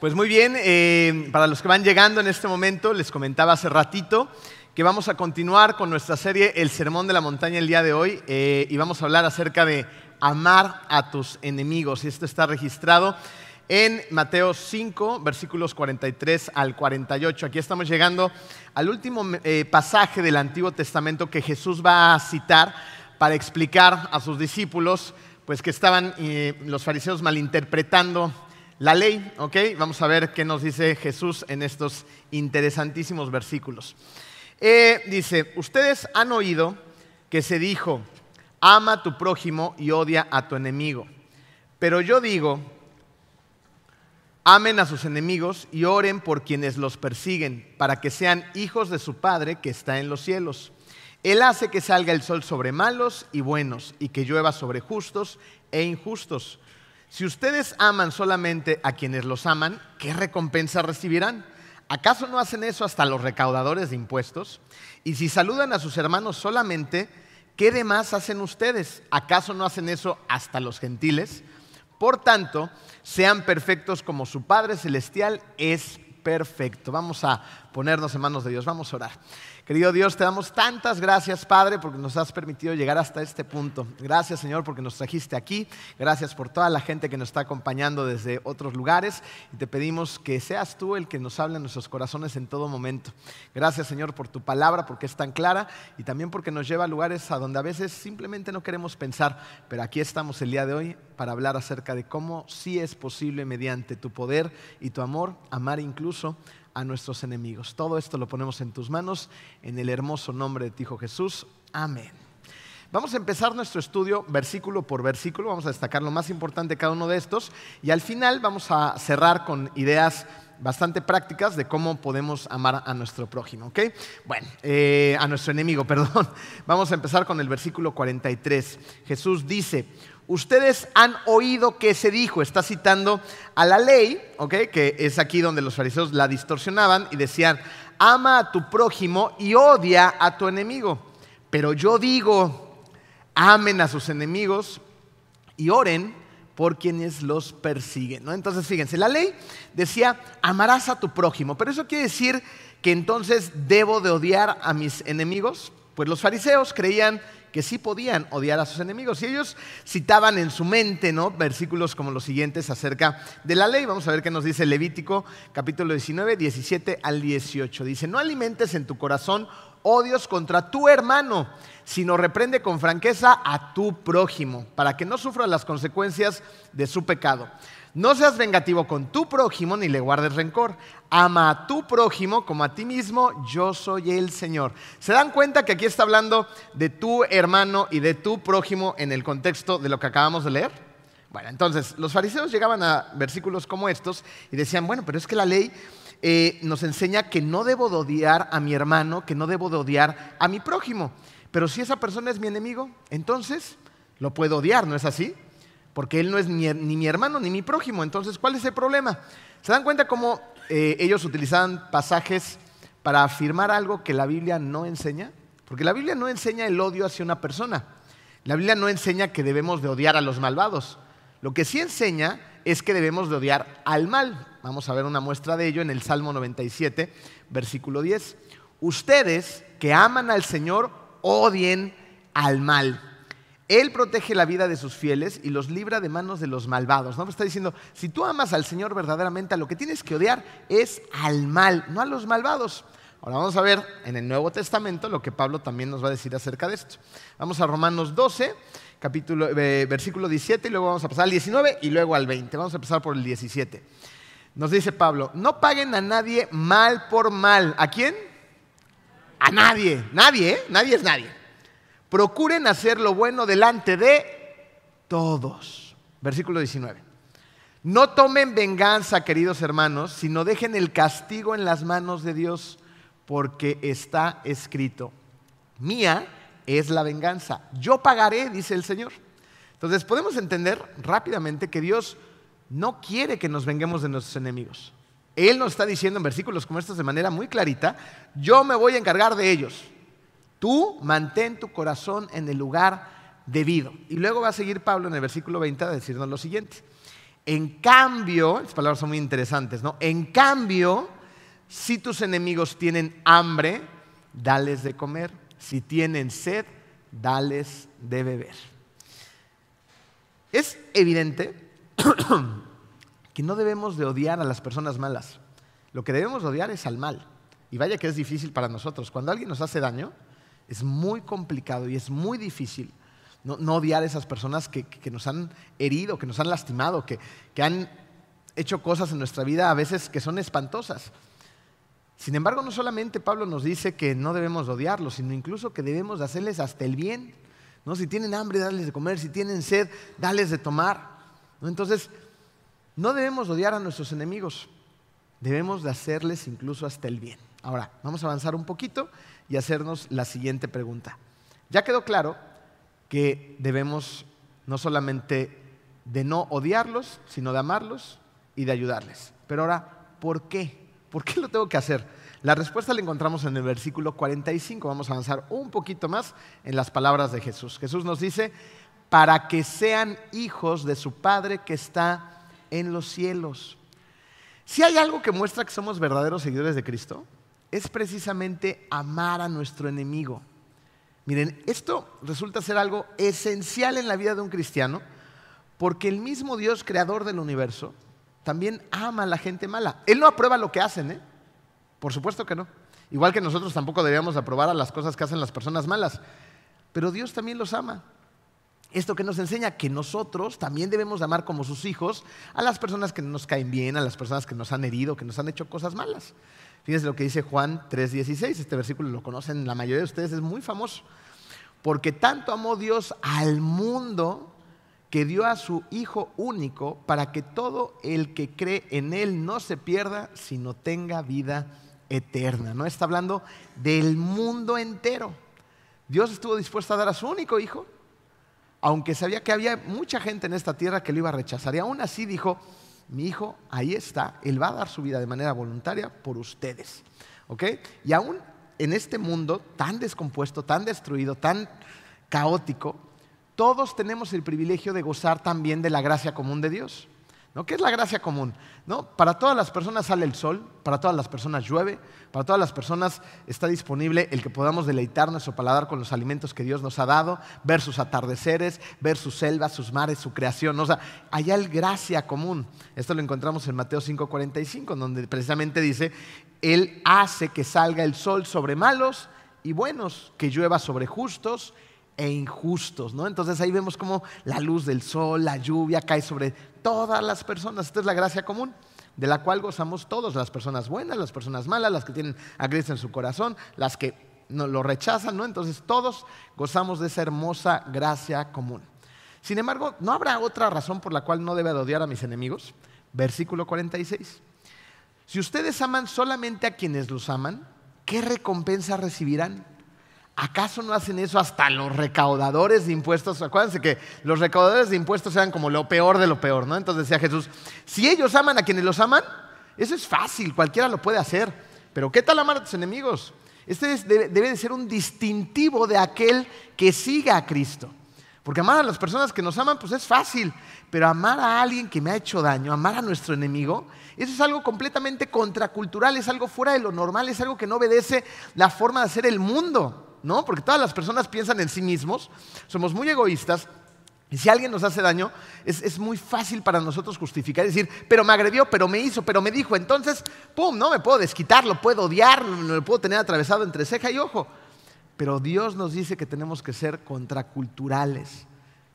Pues muy bien, eh, para los que van llegando en este momento, les comentaba hace ratito que vamos a continuar con nuestra serie El Sermón de la Montaña el día de hoy eh, y vamos a hablar acerca de amar a tus enemigos. Y esto está registrado en Mateo 5, versículos 43 al 48. Aquí estamos llegando al último eh, pasaje del Antiguo Testamento que Jesús va a citar para explicar a sus discípulos, pues que estaban los fariseos malinterpretando la ley, ¿ok? Vamos a ver qué nos dice Jesús en estos interesantísimos versículos. Eh, dice, ustedes han oído que se dijo, ama a tu prójimo y odia a tu enemigo. Pero yo digo, amen a sus enemigos y oren por quienes los persiguen, para que sean hijos de su Padre que está en los cielos. Él hace que salga el sol sobre malos y buenos, y que llueva sobre justos e injustos. Si ustedes aman solamente a quienes los aman, ¿qué recompensa recibirán? ¿Acaso no hacen eso hasta los recaudadores de impuestos? Y si saludan a sus hermanos solamente, ¿qué demás hacen ustedes? ¿Acaso no hacen eso hasta los gentiles? Por tanto, sean perfectos como su Padre Celestial es perfecto. Vamos a ponernos en manos de Dios, vamos a orar. Querido Dios, te damos tantas gracias, Padre, porque nos has permitido llegar hasta este punto. Gracias, Señor, porque nos trajiste aquí. Gracias por toda la gente que nos está acompañando desde otros lugares. Y te pedimos que seas tú el que nos hable en nuestros corazones en todo momento. Gracias, Señor, por tu palabra, porque es tan clara y también porque nos lleva a lugares a donde a veces simplemente no queremos pensar. Pero aquí estamos el día de hoy para hablar acerca de cómo sí es posible mediante tu poder y tu amor amar incluso a nuestros enemigos. Todo esto lo ponemos en tus manos, en el hermoso nombre de ti, Hijo Jesús. Amén. Vamos a empezar nuestro estudio versículo por versículo, vamos a destacar lo más importante de cada uno de estos y al final vamos a cerrar con ideas bastante prácticas de cómo podemos amar a nuestro prójimo. ¿ok? Bueno, eh, a nuestro enemigo, perdón. Vamos a empezar con el versículo 43. Jesús dice, ustedes han oído que se dijo, está citando a la ley, que es aquí donde los fariseos la distorsionaban y decían, ama a tu prójimo y odia a tu enemigo. Pero yo digo, amen a sus enemigos y oren por quienes los persiguen. ¿no? Entonces, fíjense, la ley decía, amarás a tu prójimo, pero eso quiere decir que entonces debo de odiar a mis enemigos. Pues los fariseos creían que sí podían odiar a sus enemigos. Y ellos citaban en su mente ¿no? versículos como los siguientes acerca de la ley. Vamos a ver qué nos dice Levítico capítulo 19, 17 al 18. Dice, no alimentes en tu corazón odios contra tu hermano, sino reprende con franqueza a tu prójimo, para que no sufra las consecuencias de su pecado. No seas vengativo con tu prójimo ni le guardes rencor. Ama a tu prójimo como a ti mismo, yo soy el Señor. ¿Se dan cuenta que aquí está hablando de tu hermano y de tu prójimo en el contexto de lo que acabamos de leer? Bueno, entonces los fariseos llegaban a versículos como estos y decían, bueno, pero es que la ley eh, nos enseña que no debo de odiar a mi hermano, que no debo de odiar a mi prójimo. Pero si esa persona es mi enemigo, entonces lo puedo odiar, ¿no es así? Porque él no es ni, mi hermano ni mi prójimo. Entonces, ¿cuál es el problema? ¿Se dan cuenta cómo eh, ellos utilizaban pasajes para afirmar algo que la Biblia no enseña? Porque la Biblia no enseña el odio hacia una persona. La Biblia no enseña que debemos de odiar a los malvados. Lo que sí enseña es que debemos de odiar al mal. Vamos a ver una muestra de ello en el Salmo 97, versículo 10. Ustedes que aman al Señor, odien al mal. Él protege la vida de sus fieles y los libra de manos de los malvados. ¿no? Está diciendo, si tú amas al Señor verdaderamente, a lo que tienes que odiar es al mal, no a los malvados. Ahora vamos a ver en el Nuevo Testamento lo que Pablo también nos va a decir acerca de esto. Vamos a Romanos 12, capítulo, eh, versículo 17, y luego vamos a pasar al 19 y luego al 20. Vamos a empezar por el 17. Nos dice Pablo, no paguen a nadie mal por mal. ¿A quién? A nadie. Nadie, ¿eh? Nadie es nadie. Procuren hacer lo bueno delante de todos. Versículo 19. No tomen venganza, queridos hermanos, sino dejen el castigo en las manos de Dios, porque está escrito, mía es la venganza, yo pagaré, dice el Señor. Entonces podemos entender rápidamente que Dios no quiere que nos venguemos de nuestros enemigos. Él nos está diciendo en versículos como estos de manera muy clarita, yo me voy a encargar de ellos. Tú mantén tu corazón en el lugar debido. Y luego va a seguir Pablo en el versículo 20 a decirnos lo siguiente. En cambio, estas palabras son muy interesantes, ¿no? En cambio, si tus enemigos tienen hambre, dales de comer. Si tienen sed, dales de beber. Es evidente que no debemos de odiar a las personas malas. Lo que debemos odiar es al mal. Y vaya que es difícil para nosotros. Cuando alguien nos hace daño, es muy complicado y es muy difícil no, odiar a esas personas que, nos han herido, que nos han lastimado, que, que han hecho cosas en nuestra vida a veces que son espantosas. Sin embargo, no solamente Pablo nos dice que no debemos odiarlos, sino incluso que debemos hacerles hasta el bien. ¿no? Si tienen hambre, darles de comer, si tienen sed, dales de tomar. Entonces, no debemos odiar a nuestros enemigos, debemos de hacerles incluso hasta el bien. Ahora, vamos a avanzar un poquito y hacernos la siguiente pregunta. Ya quedó claro que debemos no solamente de no odiarlos, sino de amarlos y de ayudarles. Pero ahora, ¿por qué? ¿Por qué lo tengo que hacer? La respuesta la encontramos en el versículo 45. Vamos a avanzar un poquito más en las palabras de Jesús. Jesús nos dice, para que sean hijos de su Padre que está en los cielos. Si hay algo que muestra que somos verdaderos seguidores de Cristo, es precisamente amar a nuestro enemigo. Miren, esto resulta ser algo esencial en la vida de un cristiano, porque el mismo Dios creador del universo también ama a la gente mala. Él no aprueba lo que hacen, ¿eh? Por supuesto que no. Igual que nosotros tampoco deberíamos aprobar a las cosas que hacen las personas malas. Pero Dios también los ama. Esto que nos enseña que nosotros también debemos amar como sus hijos a las personas que no nos caen bien, a las personas que nos han herido, que nos han hecho cosas malas. Fíjense lo que dice Juan 3:16. Este versículo lo conocen la mayoría de ustedes, es muy famoso. Porque tanto amó Dios al mundo que dio a su Hijo único para que todo el que cree en Él no se pierda, sino tenga vida eterna. No está hablando del mundo entero. Dios estuvo dispuesto a dar a su único Hijo, aunque sabía que había mucha gente en esta tierra que lo iba a rechazar. Y aún así dijo, mi Hijo ahí está, Él va a dar su vida de manera voluntaria por ustedes. ¿Ok? Y aún en este mundo tan descompuesto, tan destruido, tan caótico, todos tenemos el privilegio de gozar también de la gracia común de Dios. ¿No? ¿Qué es la gracia común? ¿No? Para todas las personas sale el sol, para todas las personas llueve, para todas las personas está disponible el que podamos deleitar nuestro paladar con los alimentos que Dios nos ha dado, ver sus atardeceres, ver sus selvas, sus mares, su creación. O sea, allá hay gracia común. Esto lo encontramos en Mateo 5:45, donde precisamente dice, Él hace que salga el sol sobre malos y buenos, que llueva sobre justos e injustos, ¿no? Entonces ahí vemos cómo la luz del sol, la lluvia cae sobre todas las personas. Esta es la gracia común, de la cual gozamos todos, las personas buenas, las personas malas, las que tienen a en su corazón, las que no, lo rechazan, ¿no? Entonces todos gozamos de esa hermosa gracia común. Sin embargo, ¿no habrá otra razón por la cual no debe odiar a mis enemigos? Versículo 46. Si ustedes aman solamente a quienes los aman, ¿qué recompensa recibirán? ¿Acaso no hacen eso hasta los recaudadores de impuestos? Acuérdense que los recaudadores de impuestos eran como lo peor de lo peor, ¿no? Entonces decía Jesús, si ellos aman a quienes los aman, eso es fácil, cualquiera lo puede hacer. Pero ¿qué tal amar a tus enemigos? Este debe, debe de ser un distintivo de aquel que siga a Cristo. Porque amar a las personas que nos aman, pues es fácil. Pero amar a alguien que me ha hecho daño, amar a nuestro enemigo, eso es algo completamente contracultural, es algo fuera de lo normal, es algo que no obedece la forma de hacer el mundo. ¿No? Porque todas las personas piensan en sí mismos, somos muy egoístas. Y si alguien nos hace daño, es, muy fácil para nosotros justificar y decir, pero me agredió, pero me hizo, pero me dijo. Entonces, ¡pum! No me puedo desquitar, lo puedo odiar, lo puedo tener atravesado entre ceja y ojo. Pero Dios nos dice que tenemos que ser contraculturales,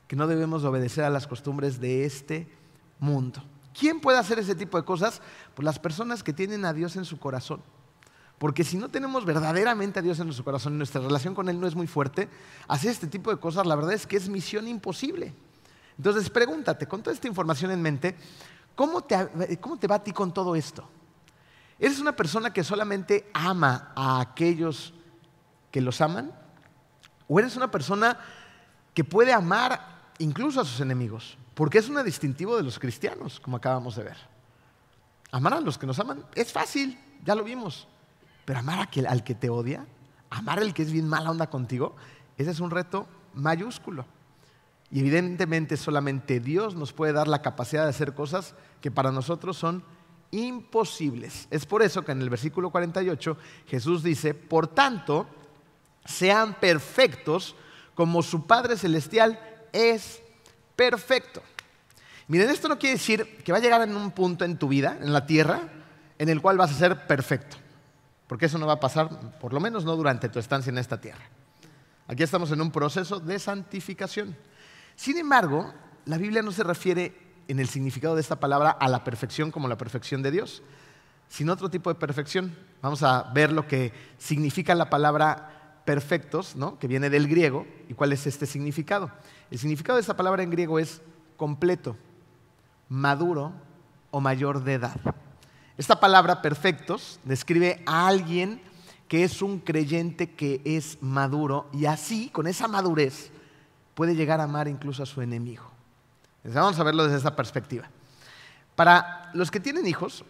que no debemos obedecer a las costumbres de este mundo. ¿Quién puede hacer ese tipo de cosas? Pues las personas que tienen a Dios en su corazón. Porque si no tenemos verdaderamente a Dios en nuestro corazón y nuestra relación con Él no es muy fuerte, hacer este tipo de cosas, la verdad es que es misión imposible. Entonces pregúntate, con toda esta información en mente, ¿cómo te, cómo te va a ti con todo esto? ¿Eres una persona que solamente ama a aquellos que los aman? ¿O eres una persona que puede amar incluso a sus enemigos? Porque es un distintivo de los cristianos, como acabamos de ver. Amar a los que nos aman es fácil, ya lo vimos. Pero amar al que te odia, amar al que es bien mala onda contigo, ese es un reto mayúsculo. Y evidentemente solamente Dios nos puede dar la capacidad de hacer cosas que para nosotros son imposibles. Es por eso que en el versículo 48 Jesús dice, por tanto, sean perfectos como su Padre Celestial es perfecto. Miren, esto no quiere decir que va a llegar en un punto en tu vida, en la tierra, en el cual vas a ser perfecto. Porque eso no va a pasar, por lo menos no durante tu estancia en esta tierra. Aquí estamos en un proceso de santificación. Sin embargo, la Biblia no se refiere en el significado de esta palabra a la perfección como la perfección de Dios, sino otro tipo de perfección. Vamos a ver lo que significa la palabra perfectos, ¿no? que viene del griego, y cuál es este significado. El significado de esta palabra en griego es completo, maduro o mayor de edad. Esta palabra perfectos describe a alguien que es un creyente que es maduro y así, con esa madurez, puede llegar a amar incluso a su enemigo. Vamos a verlo desde esa perspectiva. Para los que tienen hijos,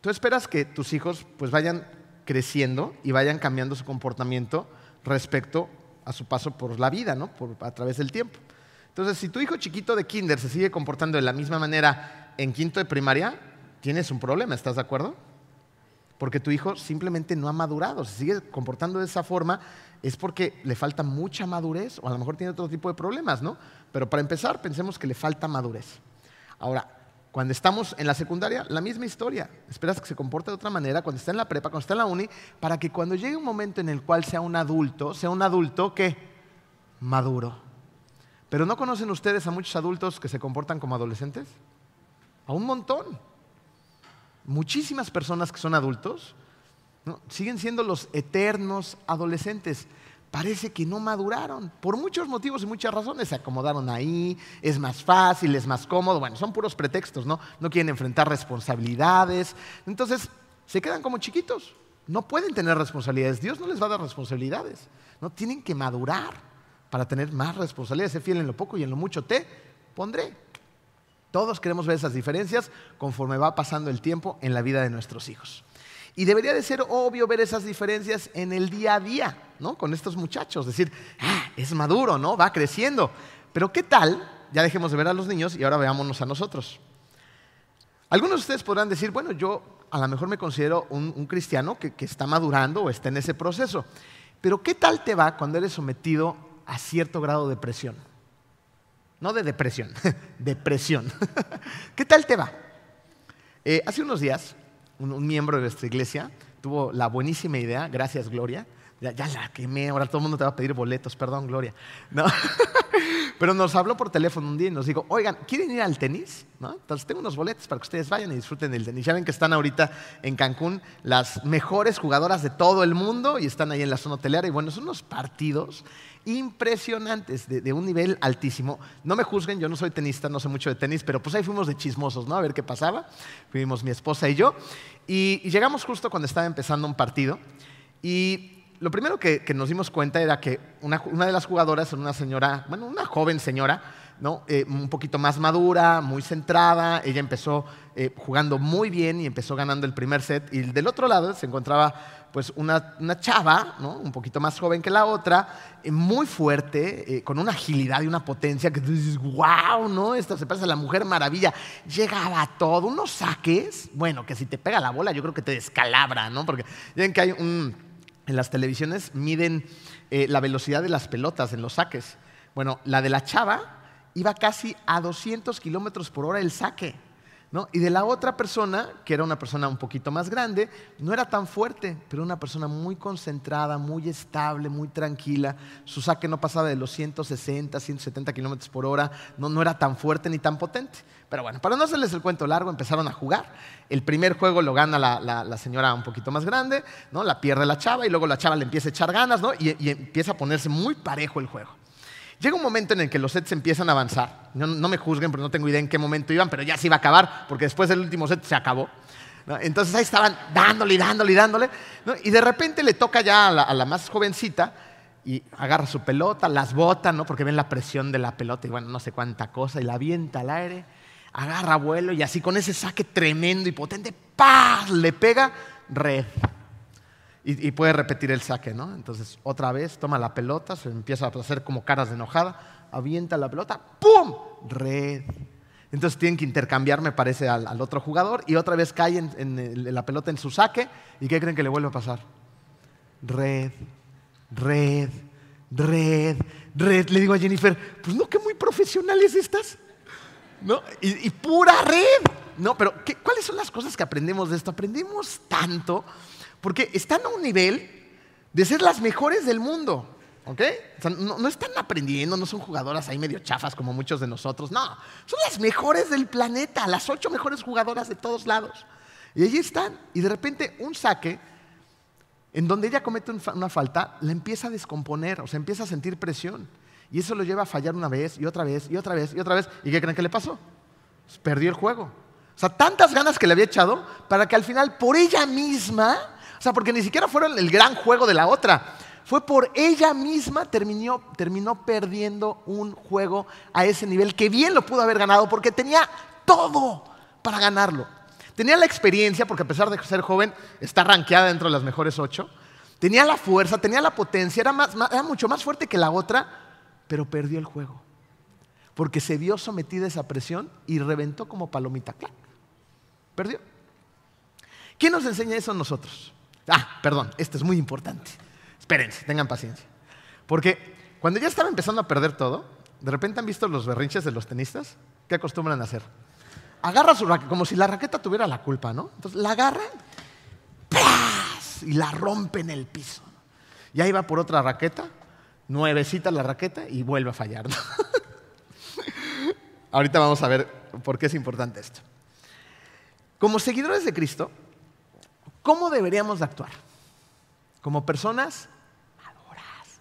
tú esperas que tus hijos pues vayan creciendo y vayan cambiando su comportamiento respecto a su paso por la vida, ¿no? a través del tiempo. Entonces, si tu hijo chiquito de kinder se sigue comportando de la misma manera en quinto de primaria, tienes un problema, ¿estás de acuerdo? Porque tu hijo simplemente no ha madurado, se sigue comportando de esa forma, es porque le falta mucha madurez o a lo mejor tiene otro tipo de problemas, ¿no? Pero para empezar, pensemos que le falta madurez. Ahora, cuando estamos en la secundaria, la misma historia. Esperas que se comporte de otra manera cuando está en la prepa, cuando está en la uni, para que cuando llegue un momento en el cual sea un adulto, sea un adulto que maduro. Pero ¿no conocen ustedes a muchos adultos que se comportan como adolescentes? A un montón. Muchísimas personas que son adultos siguen siendo los eternos adolescentes. Parece que no maduraron por muchos motivos y muchas razones. Se acomodaron ahí, es más fácil, es más cómodo. Bueno, son puros pretextos, ¿no? No quieren enfrentar responsabilidades. Entonces, se quedan como chiquitos. No pueden tener responsabilidades. Dios no les va a dar responsabilidades. No tienen que madurar para tener más responsabilidad. Sé fiel en lo poco y en lo mucho te pondré. Todos queremos ver esas diferencias conforme va pasando el tiempo en la vida de nuestros hijos. Y debería de ser obvio ver esas diferencias en el día a día, ¿no? Con estos muchachos, decir, ah, es maduro, ¿no? Va creciendo. Pero ¿qué tal? Ya dejemos de ver a los niños y ahora veámonos a nosotros. Algunos de ustedes podrán decir, bueno, yo a lo mejor me considero un, cristiano que, que está madurando o está en ese proceso. Pero ¿qué tal te va cuando eres sometido a cierto grado de presión. No de depresión, depresión. ¿Qué tal te va? Eh, hace unos días, un, miembro de nuestra iglesia tuvo la buenísima idea, gracias Gloria, ya, ya, la quemé, ahora todo el mundo te va a pedir boletos, perdón Gloria. No. Pero nos habló por teléfono un día y nos dijo, oigan, ¿quieren ir al tenis? Entonces tengo unos boletos para que ustedes vayan y disfruten del tenis. Ya ven que están ahorita en Cancún las mejores jugadoras de todo el mundo y están ahí en la zona hotelera. Y bueno, son unos partidos impresionantes, de, un nivel altísimo. No me juzguen, yo no soy tenista, no sé mucho de tenis, pero pues ahí fuimos de chismosos, ¿no? A ver qué pasaba. Fuimos mi esposa y yo. Y llegamos justo cuando estaba empezando un partido. Y lo primero que, nos dimos cuenta era que una, de las jugadoras era una señora, bueno, una joven señora, ¿no? Eh, un poquito más madura, muy centrada. Ella empezó eh, jugando muy bien y empezó ganando el primer set. Y del otro lado se encontraba pues una, chava, ¿no? un poquito más joven que la otra, eh, muy fuerte, con una agilidad y una potencia que tú dices, wow, ¿no? Esta se parece a la mujer maravilla. Llegaba a todo, unos saques, bueno, que si te pega la bola yo creo que te descalabra, ¿no? Porque ven que hay un en las televisiones miden eh, la velocidad de las pelotas en los saques. Bueno, la de la chava iba casi a 200 kilómetros por hora el saque. Y de la otra persona, que era una persona un poquito más grande, no era tan fuerte, pero una persona muy concentrada, muy estable, muy tranquila. Su saque no pasaba de los 160, 170 kilómetros por hora, no, no era tan fuerte ni tan potente. Pero bueno, para no hacerles el cuento largo, empezaron a jugar. El primer juego lo gana la, señora un poquito más grande, ¿no? la pierde la chava y luego la chava le empieza a echar ganas ¿no? y, y empieza a ponerse muy parejo el juego. Llega un momento en el que los sets empiezan a avanzar. No, me juzguen porque no tengo idea en qué momento iban, pero ya se iba a acabar porque después del último set se acabó. Entonces ahí estaban dándole y dándole y dándole. Y de repente le toca ya a la, más jovencita y agarra su pelota, las bota, ¿no? porque ven la presión de la pelota y bueno, no sé cuánta cosa, y la avienta al aire, agarra vuelo y así con ese saque tremendo y potente, ¡pah! le pega red. y, puede repetir el saque, ¿no? Entonces, otra vez, toma la pelota, se empieza a hacer como caras de enojada, avienta la pelota, ¡pum! Red. Entonces tienen que intercambiar, me parece, al, otro jugador y otra vez cae en, la pelota en su saque. ¿Y qué creen que le vuelve a pasar? Red, red, red, red. Le digo a Jennifer, pues no, que muy profesionales estas. ¿No? Y, pura red. No, pero ¿cuáles son las cosas que aprendemos de esto? Aprendemos tanto porque están a un nivel de ser las mejores del mundo. ¿Ok? no, están aprendiendo, no son jugadoras ahí medio chafas como muchos de nosotros. No, son las mejores del planeta, las ocho mejores jugadoras de todos lados. Y allí están. Y de repente un saque en donde ella comete una falta, la empieza a descomponer, o sea, empieza a sentir presión. Y eso lo lleva a fallar una vez y otra vez y otra vez y otra vez. ¿Y qué creen que le pasó? Pues perdió el juego. O sea, tantas ganas que le había echado para que al final por ella misma o sea, porque ni siquiera fueron el gran juego de la otra. Fue por ella misma terminó, terminó perdiendo un juego a ese nivel que bien lo pudo haber ganado porque tenía todo para ganarlo. Tenía la experiencia, porque a pesar de ser joven, está rankeada dentro de las mejores ocho. Tenía la fuerza, tenía la potencia, era, era mucho más fuerte que la otra, pero perdió el juego. Porque se vio sometida a esa presión y reventó como palomita. ¡Clac! Perdió. ¿Quién nos enseña eso a nosotros? Ah, perdón, esto es muy importante. Espérense, tengan paciencia. Porque cuando ya estaba empezando a perder todo, de repente han visto los berrinches de los tenistas. ¿Qué acostumbran a hacer? Agarra su raqueta, como si la raqueta tuviera la culpa, ¿no? Entonces la agarran y la rompen en el piso. Y ahí va por otra raqueta, nuevecita la raqueta y vuelve a fallar. Ahorita vamos a ver por qué es importante esto. Como seguidores de Cristo, ¿Cómo deberíamos de actuar? Como personas maduras.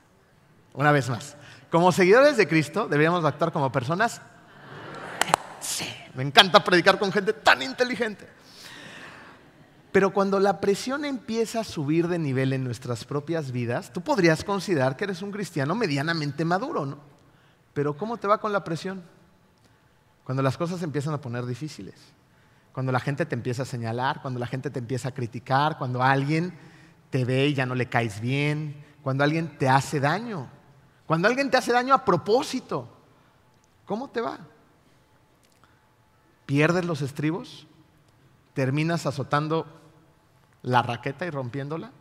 Una vez más, como seguidores de Cristo deberíamos de actuar como personas... Sí, me encanta predicar con gente tan inteligente. Pero cuando la presión empieza a subir de nivel en nuestras propias vidas, tú podrías considerar que eres un cristiano medianamente maduro, ¿no? Pero ¿cómo te va con la presión? Cuando las cosas empiezan a poner difíciles cuando la gente te empieza a señalar, cuando la gente te empieza a criticar, cuando alguien te ve y ya no le caes bien, cuando alguien te hace daño, cuando alguien te hace daño a propósito. ¿Cómo te va? ¿Pierdes los estribos? ¿Terminas azotando la raqueta y rompiéndola?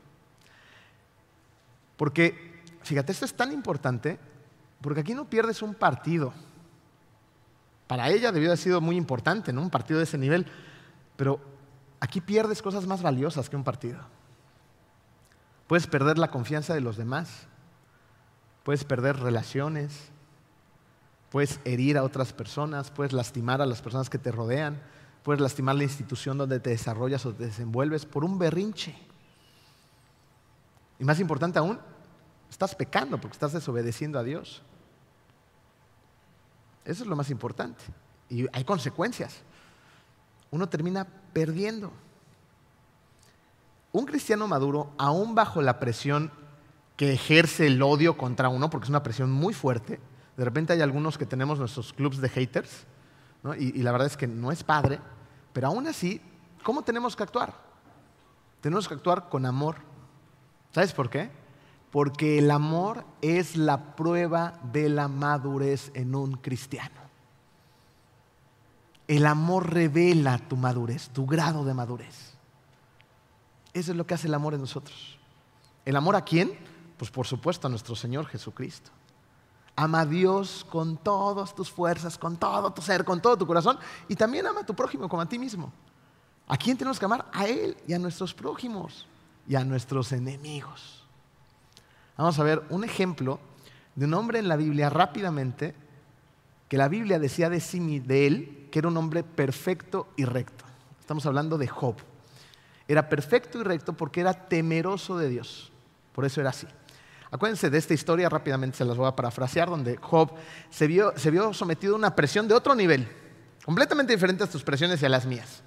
Porque, fíjate, esto es tan importante, porque aquí no pierdes un partido. Para ella debió haber sido muy importante, ¿no? Un partido de ese nivel. Pero aquí pierdes cosas más valiosas que un partido. Puedes perder la confianza de los demás. Puedes perder relaciones. Puedes herir a otras personas. Puedes lastimar a las personas que te rodean. Puedes lastimar la institución donde te desarrollas o te desenvuelves por un berrinche. Y más importante aún, estás pecando porque estás desobedeciendo a Dios. Eso es lo más importante. Y hay consecuencias. Uno termina perdiendo. Un cristiano maduro, aún bajo la presión que ejerce el odio contra uno, porque es una presión muy fuerte, de repente hay algunos que tenemos nuestros clubs de haters, y, y la verdad es que no es padre, pero aún así, ¿cómo tenemos que actuar? Tenemos que actuar con amor. ¿Sabes por qué? porque el amor es la prueba de la madurez en un cristiano. El amor revela tu madurez, tu grado de madurez. Eso es lo que hace el amor en nosotros. ¿El amor a quién? Pues por supuesto a nuestro Señor Jesucristo. Ama a Dios con todas tus fuerzas, con todo tu ser, con todo tu corazón. Y también ama a tu prójimo como a ti mismo. ¿A quién tenemos que amar? A Él y a nuestros prójimos y a nuestros enemigos. Vamos a ver un ejemplo de un hombre en la Biblia rápidamente que la Biblia decía de sí de él que era un hombre perfecto y recto. Estamos hablando de Job. Era perfecto y recto porque era temeroso de Dios. Por eso era así. Acuérdense de esta historia, rápidamente se las voy a parafrasear, donde Job se vio, se vio sometido a una presión de otro nivel, completamente diferente a tus presiones y a las mías.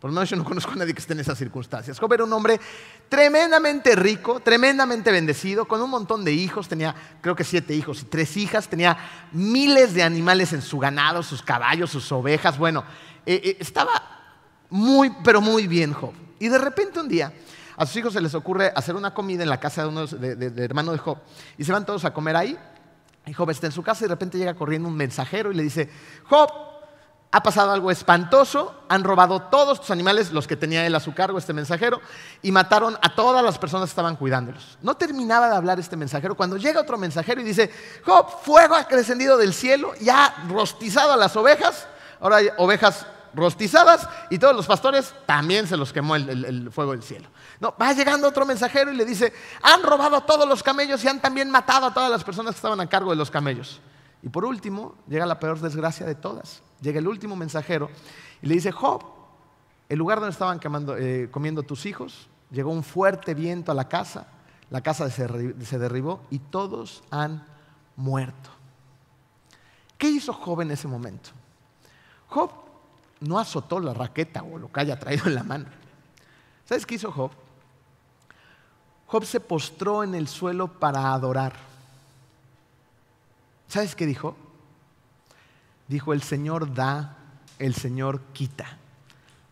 Por lo menos yo no conozco a nadie que esté en esas circunstancias. Job era un hombre tremendamente rico, tremendamente bendecido, con un montón de hijos. Tenía, creo que siete hijos y tres hijas. Tenía miles de animales en su ganado, sus caballos, sus ovejas. Bueno, eh, eh, estaba muy, pero muy bien Job. Y de repente un día a sus hijos se les ocurre hacer una comida en la casa de uno de, de- de hermano de Job y se van todos a comer ahí. Y Job está en su casa y de repente llega corriendo un mensajero y le dice, Job, ha pasado algo espantoso, han robado todos tus animales, los que tenía él a su cargo, este mensajero, y mataron a todas las personas que estaban cuidándolos. No terminaba de hablar este mensajero cuando llega otro mensajero y dice, Job, fuego ha descendido del cielo y ha rostizado a las ovejas, ahora hay ovejas rostizadas y todos los pastores también se los quemó el, fuego del cielo. No, va llegando otro mensajero y le dice, han robado a todos los camellos y han también matado a todas las personas que estaban a cargo de los camellos. Y por último, llega la peor desgracia de todas. Llega el último mensajero y le dice, Job, el lugar donde estaban eh, comiendo tus hijos, llegó un fuerte viento a la casa, la casa se derribó y todos han muerto. ¿Qué hizo Job en ese momento? Job no azotó la raqueta o lo que haya traído en la mano. ¿Sabes qué hizo Job? Job se postró en el suelo para adorar. ¿Sabes qué dijo? Dijo, el Señor da, el Señor quita.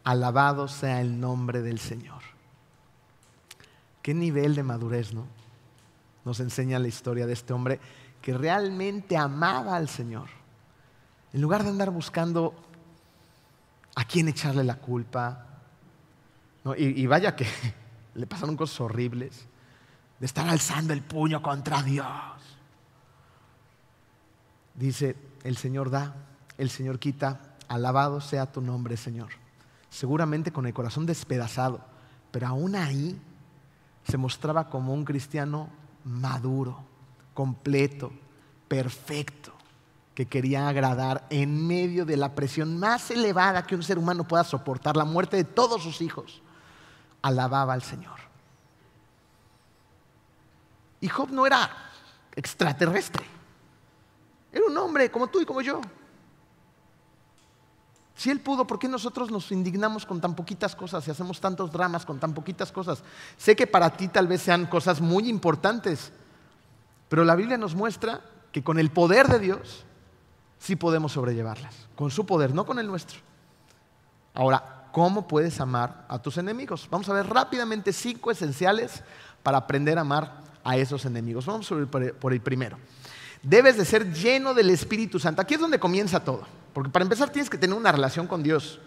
Alabado sea el nombre del Señor. Qué nivel de madurez, ¿no? Nos enseña la historia de este hombre que realmente amaba al Señor. En lugar de andar buscando a quién echarle la culpa, ¿no? y, y vaya que le pasaron cosas horribles, de estar alzando el puño contra Dios. Dice, el Señor da, el Señor quita, alabado sea tu nombre, Señor. Seguramente con el corazón despedazado, pero aún ahí se mostraba como un cristiano maduro, completo, perfecto, que quería agradar en medio de la presión más elevada que un ser humano pueda soportar, la muerte de todos sus hijos. Alababa al Señor. Y Job no era extraterrestre. Era un hombre como tú y como yo. Si él pudo, ¿por qué nosotros nos indignamos con tan poquitas cosas y hacemos tantos dramas con tan poquitas cosas? Sé que para ti tal vez sean cosas muy importantes, pero la Biblia nos muestra que con el poder de Dios sí podemos sobrellevarlas. Con su poder, no con el nuestro. Ahora, ¿cómo puedes amar a tus enemigos? Vamos a ver rápidamente cinco esenciales para aprender a amar a esos enemigos. Vamos por el primero. Debes de ser lleno del Espíritu Santo. Aquí es donde comienza todo. Porque para empezar tienes que tener una relación con Dios.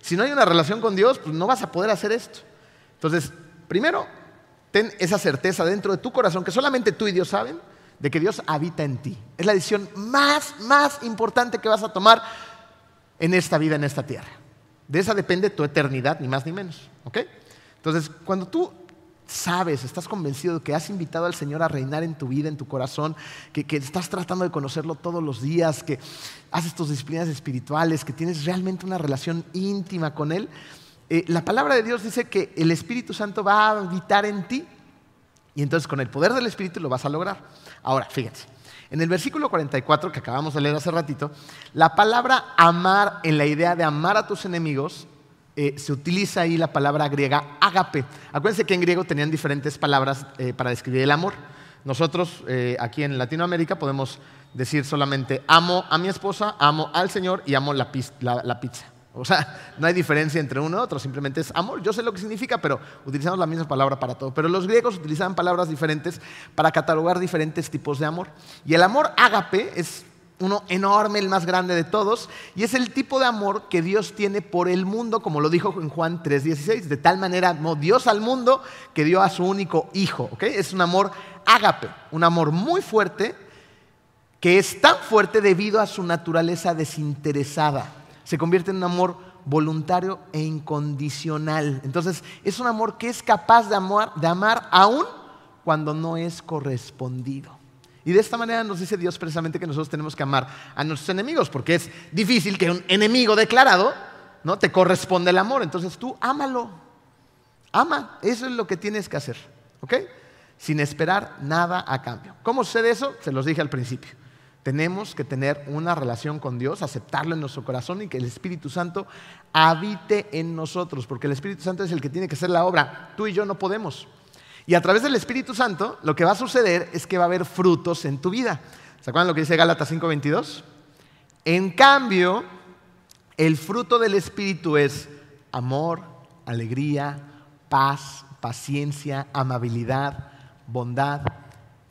Si no hay una relación con Dios, pues no vas a poder hacer esto. Entonces, primero, ten esa certeza dentro de tu corazón que solamente tú y Dios saben de que Dios habita en ti. Es la decisión más, más importante que vas a tomar en esta vida, en esta tierra. De esa depende tu eternidad, ni más ni menos. ¿Ok? Entonces, cuando tú sabes, estás convencido de que has invitado al Señor a reinar en tu vida, en tu corazón, que, que estás tratando de conocerlo todos los días, que haces tus disciplinas espirituales, que tienes realmente una relación íntima con Él, eh, la palabra de Dios dice que el Espíritu Santo va a habitar en ti y entonces con el poder del Espíritu lo vas a lograr. Ahora, fíjense, en el versículo 44 que acabamos de leer hace ratito, la palabra amar en la idea de amar a tus enemigos, eh, se utiliza ahí la palabra griega ágape. Acuérdense que en griego tenían diferentes palabras eh, para describir el amor. Nosotros eh, aquí en Latinoamérica podemos decir solamente amo a mi esposa, amo al Señor y amo la, la- la pizza. O sea, no hay diferencia entre uno y otro, simplemente es amor. Yo sé lo que significa, pero utilizamos la misma palabra para todo. Pero los griegos utilizaban palabras diferentes para catalogar diferentes tipos de amor. Y el amor ágape es uno enorme, el más grande de todos, y es el tipo de amor que Dios tiene por el mundo, como lo dijo en Juan 3:16. De tal manera amó Dios al mundo que dio a su único hijo. ¿ok? Es un amor ágape, un amor muy fuerte que es tan fuerte debido a su naturaleza desinteresada. Se convierte en un amor voluntario e incondicional. Entonces, es un amor que es capaz de amar, de amar aún cuando no es correspondido. Y de esta manera nos dice Dios precisamente que nosotros tenemos que amar a nuestros enemigos, porque es difícil que un enemigo declarado no te corresponda el amor. Entonces tú ámalo. Ama, eso es lo que tienes que hacer, ¿ok? Sin esperar nada a cambio. ¿Cómo sucede eso? Se los dije al principio. Tenemos que tener una relación con Dios, aceptarlo en nuestro corazón y que el Espíritu Santo habite en nosotros, porque el Espíritu Santo es el que tiene que hacer la obra. Tú y yo no podemos. Y a través del Espíritu Santo, lo que va a suceder es que va a haber frutos en tu vida. ¿Se acuerdan lo que dice Gálatas 5:22? En cambio, el fruto del Espíritu es amor, alegría, paz, paciencia, amabilidad, bondad,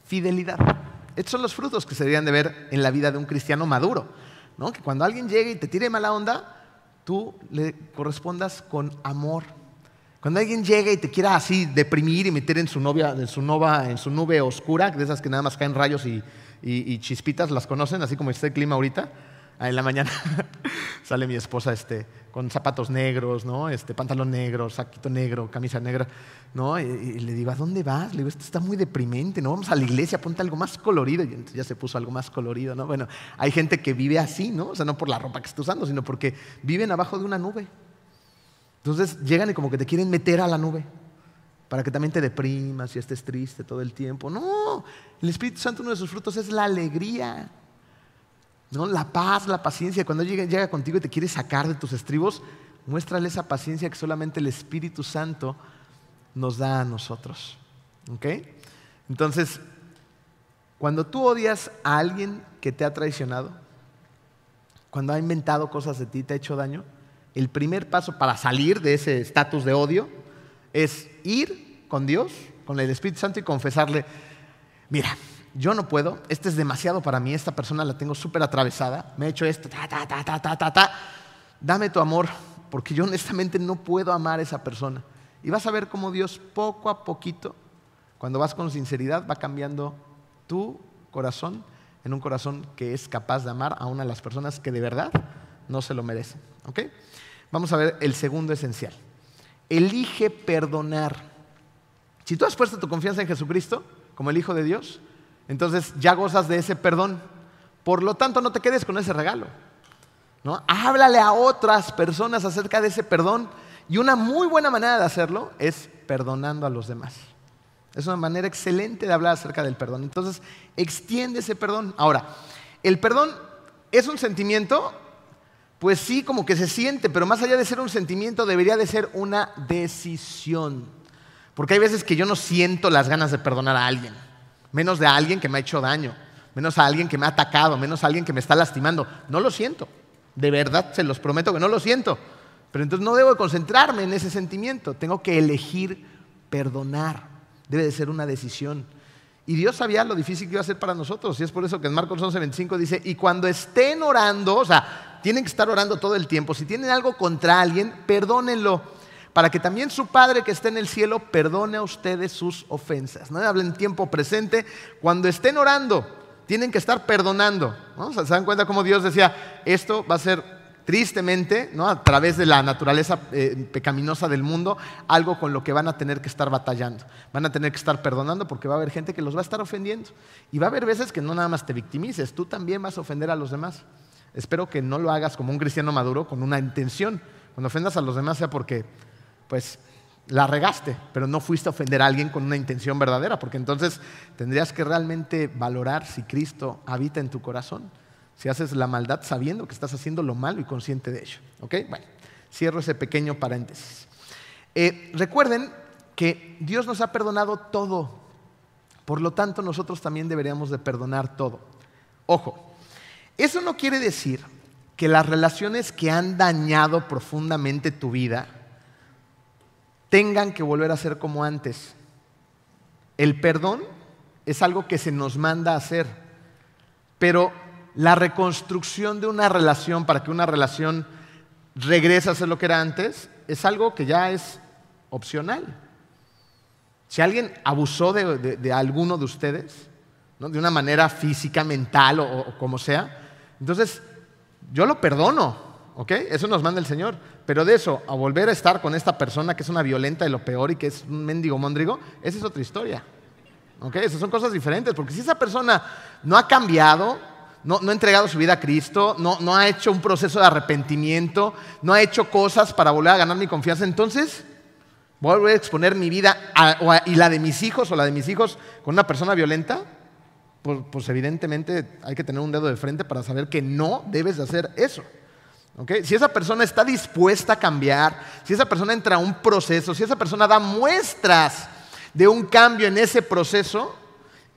fidelidad. Estos son los frutos que se deberían de ver en la vida de un cristiano maduro. ¿no? Que cuando alguien llegue y te tire mala onda, tú le correspondas con amor. Cuando alguien llega y te quiera así deprimir y meter en su, novia, en su, nova, en su nube oscura, de esas que nada más caen rayos y, y, chispitas, ¿las conocen? Así como está el clima ahorita. Ah, en la mañana sale mi esposa este, con zapatos negros, ¿no? este, pantalón negro, saquito negro, camisa negra. ¿no? Y, le digo, ¿a dónde vas? Le digo, esto está muy deprimente, ¿no? Vamos a la iglesia, ponte algo más colorido. Y entonces ya se puso algo más colorido, ¿no? Bueno, hay gente que vive así, ¿no? O sea, no por la ropa que está usando, sino porque viven abajo de una nube. Entonces llegan y como que te quieren meter a la nube para que también te deprimas y estés triste todo el tiempo. No, el Espíritu Santo uno de sus frutos es la alegría, ¿no? la paz, la paciencia. Cuando llega, contigo y te quiere sacar de tus estribos, muéstrale esa paciencia que solamente el Espíritu Santo nos da a nosotros. ¿Ok? Entonces, cuando tú odias a alguien que te ha traicionado, cuando ha inventado cosas de ti, te ha hecho daño, el primer paso para salir de ese estatus de odio es ir con Dios, con el Espíritu Santo y confesarle, mira, yo no puedo, este es demasiado para mí, esta persona la tengo súper atravesada, me ha hecho esto, ta, ta, ta, ta, ta, ta, dame tu amor, porque yo honestamente no puedo amar a esa persona. Y vas a ver cómo Dios poco a poquito, cuando vas con sinceridad, va cambiando tu corazón en un corazón que es capaz de amar a una de las personas que de verdad no se lo merecen. ¿Ok? Vamos a ver el segundo esencial. Elige perdonar. Si tú has puesto tu confianza en Jesucristo como el Hijo de Dios, entonces ya gozas de ese perdón. Por lo tanto, no te quedes con ese regalo. ¿no? Háblale a otras personas acerca de ese perdón. Y una muy buena manera de hacerlo es perdonando a los demás. Es una manera excelente de hablar acerca del perdón. Entonces, extiende ese perdón. Ahora, el perdón es un sentimiento pues sí, como que se siente, pero más allá de ser un sentimiento, debería de ser una decisión. Porque hay veces que yo no siento las ganas de perdonar a alguien, menos de alguien que me ha hecho daño, menos a alguien que me ha atacado, menos a alguien que me está lastimando. No lo siento. De verdad, se los prometo que no lo siento. Pero entonces no debo de concentrarme en ese sentimiento. Tengo que elegir perdonar. Debe de ser una decisión. Y Dios sabía lo difícil que iba a ser para nosotros. Y es por eso que en Marcos 11:25 dice, y cuando estén orando, o sea, tienen que estar orando todo el tiempo. Si tienen algo contra alguien, perdónenlo. Para que también su Padre que está en el cielo perdone a ustedes sus ofensas. No hablen tiempo presente. Cuando estén orando, tienen que estar perdonando. ¿Se dan cuenta cómo Dios decía, esto va a ser tristemente, ¿no? a través de la naturaleza eh, pecaminosa del mundo, algo con lo que van a tener que estar batallando. Van a tener que estar perdonando porque va a haber gente que los va a estar ofendiendo. Y va a haber veces que no nada más te victimices, tú también vas a ofender a los demás. Espero que no lo hagas como un cristiano maduro con una intención. Cuando ofendas a los demás sea porque, pues, la regaste, pero no fuiste a ofender a alguien con una intención verdadera, porque entonces tendrías que realmente valorar si Cristo habita en tu corazón, si haces la maldad sabiendo que estás haciendo lo malo y consciente de ello. ¿Ok? Bueno, cierro ese pequeño paréntesis. Eh, recuerden que Dios nos ha perdonado todo, por lo tanto nosotros también deberíamos de perdonar todo. Ojo, eso no quiere decir que las relaciones que han dañado profundamente tu vida tengan que volver a ser como antes. El perdón es algo que se nos manda a hacer, pero la reconstrucción de una relación para que una relación regrese a ser lo que era antes es algo que ya es opcional. Si alguien abusó de, alguno de ustedes, de una manera física, mental o como sea, entonces, yo lo perdono, ¿ok? Eso nos manda el Señor. Pero de eso, a volver a estar con esta persona que es una violenta de lo peor y que es un mendigo mondrigo, esa es otra historia. ¿Ok? Esas son cosas diferentes, porque si esa persona no ha cambiado, no, ha entregado su vida a Cristo, no, ha hecho un proceso de arrepentimiento, no ha hecho cosas para volver a ganar mi confianza, entonces voy a exponer mi vida y la de mis hijos o la de mis hijos con una persona violenta pues, pues, evidentemente hay que tener un dedo de frente para saber que no debes de hacer eso. Si esa persona está dispuesta a cambiar, si esa persona entra a un proceso, si esa persona da muestras de un cambio en ese proceso,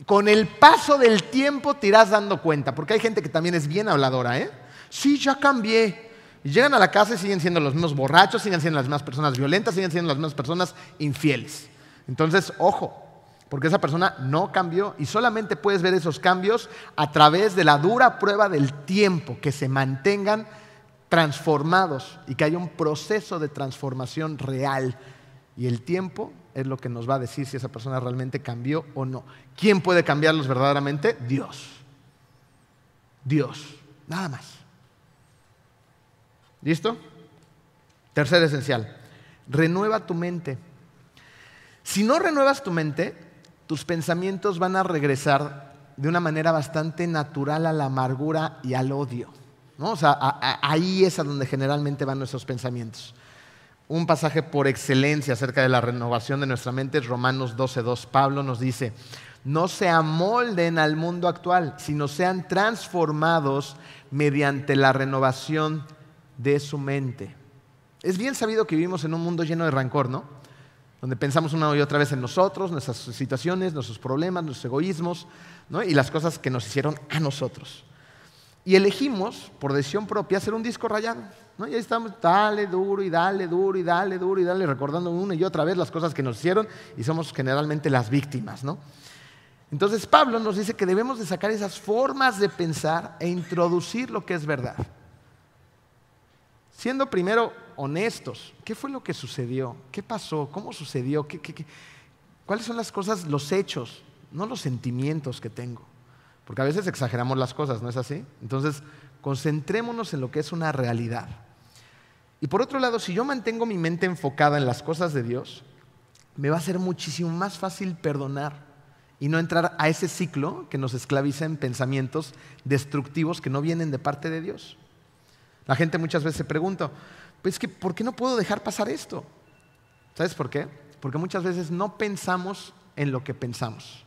con el paso del tiempo te irás dando cuenta, porque hay gente que también es bien habladora, ¿eh? Sí, ya cambié. Llegan a la casa y siguen siendo los mismos borrachos, siguen siendo las mismas personas violentas, siguen siendo las mismas personas infieles. Entonces, ojo, porque esa persona no cambió y solamente puedes ver esos cambios a través de la dura prueba del tiempo, que se mantengan transformados y que haya un proceso de transformación real. Y el tiempo es lo que nos va a decir si esa persona realmente cambió o no. ¿Quién puede cambiarlos verdaderamente? Dios. Dios, nada más. ¿Listo? Tercer esencial, renueva tu mente. Si no renuevas tu mente, tus pensamientos van a regresar de una manera bastante natural a la amargura y al odio. ¿No? O sea, ahí es a donde generalmente van nuestros pensamientos. Un pasaje por excelencia acerca de la renovación de nuestra mente es Romanos 12.2. Pablo nos dice, no se amolden al mundo actual, sino sean transformados mediante la renovación de su mente. Es bien sabido que vivimos en un mundo lleno de rancor, ¿no? Donde pensamos una y otra vez en nosotros, nuestras situaciones, nuestros problemas, nuestros egoísmos, ¿no? y las cosas que nos hicieron a nosotros. Y elegimos, por decisión propia, hacer un disco rayado. ¿no? Y ahí estamos, dale duro y dale duro y dale duro y dale, recordando una y otra vez las cosas que nos hicieron y somos generalmente las víctimas. ¿no? Entonces Pablo nos dice que debemos de sacar esas formas de pensar e introducir lo que es verdad. Siendo primero honestos, ¿qué fue lo que sucedió? ¿Qué pasó? ¿Cómo sucedió? cuáles son las cosas, los hechos, no los sentimientos que tengo? Porque a veces exageramos las cosas, ¿no es así? Entonces, concentrémonos en lo que es una realidad. Y por otro lado, si yo mantengo mi mente enfocada en las cosas de Dios, me va a ser muchísimo más fácil perdonar y no entrar a ese ciclo que nos esclaviza en pensamientos destructivos que no vienen de parte de Dios. La gente muchas veces se pregunta, pues que, ¿por qué no puedo dejar pasar esto? ¿Sabes por qué? Porque muchas veces no pensamos en lo que pensamos.